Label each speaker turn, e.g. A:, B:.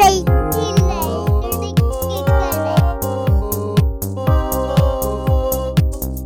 A: Hey.